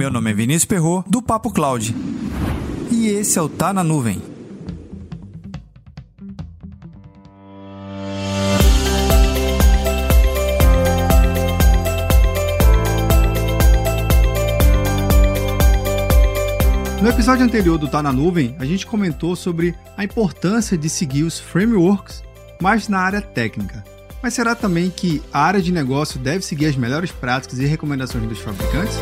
Meu nome é Vinícius Perro do Papo Cloud. E esse é o Tá na Nuvem. No episódio anterior do Tá na Nuvem, a gente comentou sobre a importância de seguir os frameworks, mas na área técnica. Mas será também que a área de negócio deve seguir as melhores práticas e recomendações dos fabricantes?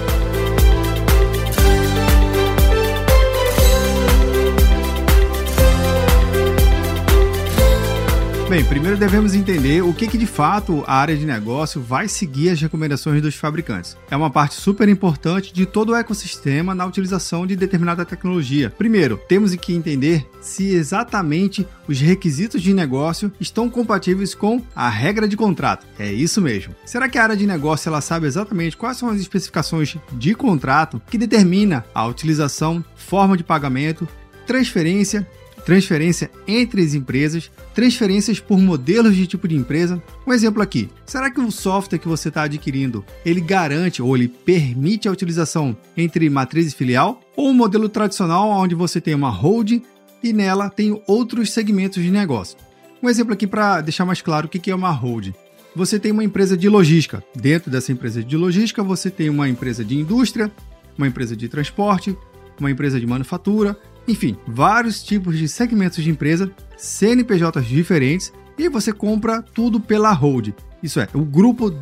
Bem, primeiro devemos entender o que, que de fato a área de negócio vai seguir as recomendações dos fabricantes. É uma parte super importante de todo o ecossistema na utilização de determinada tecnologia. Primeiro, temos que entender se exatamente os requisitos de negócio estão compatíveis com a regra de contrato. É isso mesmo. Será que a área de negócio ela sabe exatamente quais são as especificações de contrato que determina a utilização, forma de pagamento, transferência transferência entre as empresas, transferências por modelos de tipo de empresa. Um exemplo aqui: será que o software que você está adquirindo ele garante ou ele permite a utilização entre matriz e filial, ou um modelo tradicional onde você tem uma holding e nela tem outros segmentos de negócio? Um exemplo aqui para deixar mais claro o que é uma holding. Você tem uma empresa de logística. Dentro dessa empresa de logística, você tem uma empresa de indústria, uma empresa de transporte, uma empresa de manufatura enfim, vários tipos de segmentos de empresa, CNPJs diferentes, e você compra tudo pela hold. Isso é, o grupo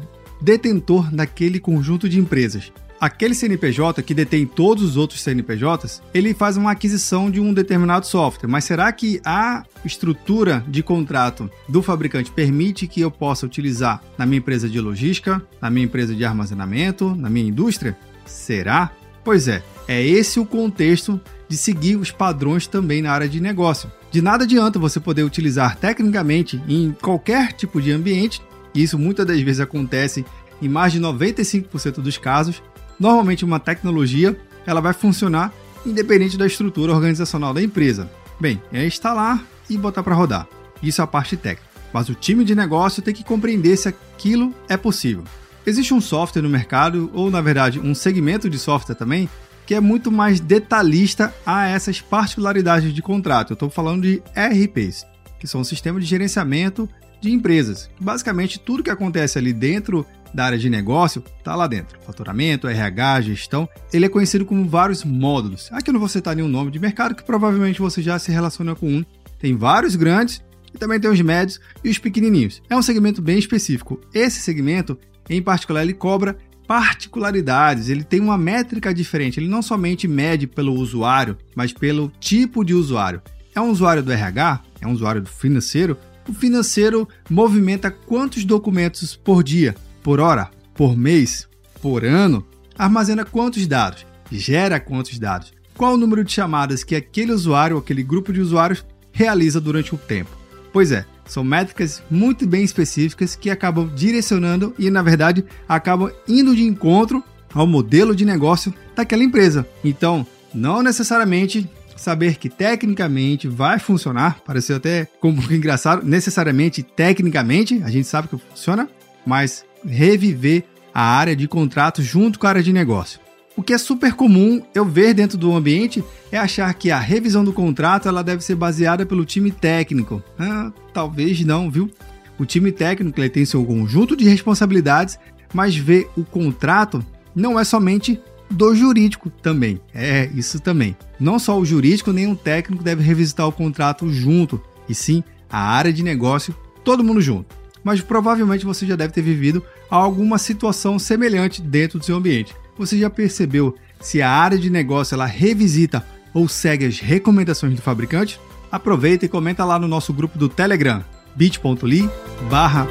detentor daquele conjunto de empresas. Aquele CNPJ que detém todos os outros CNPJs, ele faz uma aquisição de um determinado software. Mas será que a estrutura de contrato do fabricante permite que eu possa utilizar na minha empresa de logística, na minha empresa de armazenamento, na minha indústria? Será? Pois é, é esse o contexto de seguir os padrões também na área de negócio. De nada adianta você poder utilizar tecnicamente em qualquer tipo de ambiente, e isso muitas das vezes acontece em mais de 95% dos casos. Normalmente uma tecnologia ela vai funcionar independente da estrutura organizacional da empresa. Bem, é instalar e botar para rodar. Isso é a parte técnica. Mas o time de negócio tem que compreender se aquilo é possível. Existe um software no mercado, ou na verdade um segmento de software também, que é muito mais detalhista a essas particularidades de contrato. Eu estou falando de RPs, que são sistemas de gerenciamento de empresas. Basicamente, tudo que acontece ali dentro da área de negócio está lá dentro. Faturamento, RH, gestão. Ele é conhecido como vários módulos. Aqui eu não vou citar nenhum nome de mercado, que provavelmente você já se relaciona com um. Tem vários grandes e também tem os médios e os pequenininhos. É um segmento bem específico. Esse segmento, em particular, ele cobra particularidades, ele tem uma métrica diferente. Ele não somente mede pelo usuário, mas pelo tipo de usuário. É um usuário do RH? É um usuário do financeiro? O financeiro movimenta quantos documentos por dia, por hora, por mês, por ano? Armazena quantos dados? Gera quantos dados? Qual o número de chamadas que aquele usuário aquele grupo de usuários realiza durante o tempo? Pois é, são métricas muito bem específicas que acabam direcionando e, na verdade, acabam indo de encontro ao modelo de negócio daquela empresa. Então, não necessariamente saber que tecnicamente vai funcionar, pareceu até como engraçado, necessariamente tecnicamente, a gente sabe que funciona, mas reviver a área de contrato junto com a área de negócio. O que é super comum eu ver dentro do ambiente é achar que a revisão do contrato ela deve ser baseada pelo time técnico. Ah, talvez não, viu? O time técnico ele tem seu conjunto de responsabilidades, mas ver o contrato não é somente do jurídico também. É isso também. Não só o jurídico nem o técnico deve revisitar o contrato junto, e sim a área de negócio, todo mundo junto. Mas provavelmente você já deve ter vivido alguma situação semelhante dentro do seu ambiente. Você já percebeu se a área de negócio ela revisita ou segue as recomendações do fabricante? Aproveita e comenta lá no nosso grupo do Telegram, bit.ly barra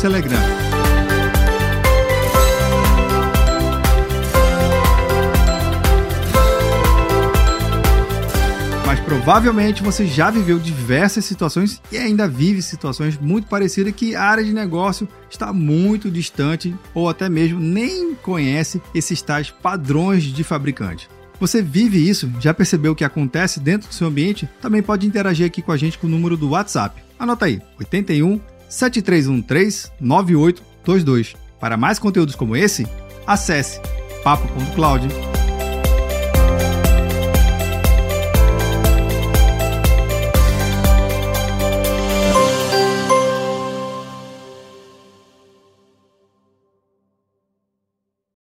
Telegram. Provavelmente você já viveu diversas situações e ainda vive situações muito parecidas que a área de negócio está muito distante ou até mesmo nem conhece esses tais padrões de fabricante. Você vive isso? Já percebeu o que acontece dentro do seu ambiente? Também pode interagir aqui com a gente com o número do WhatsApp. Anota aí: 81 7313 9822. Para mais conteúdos como esse, acesse papo.cloud.com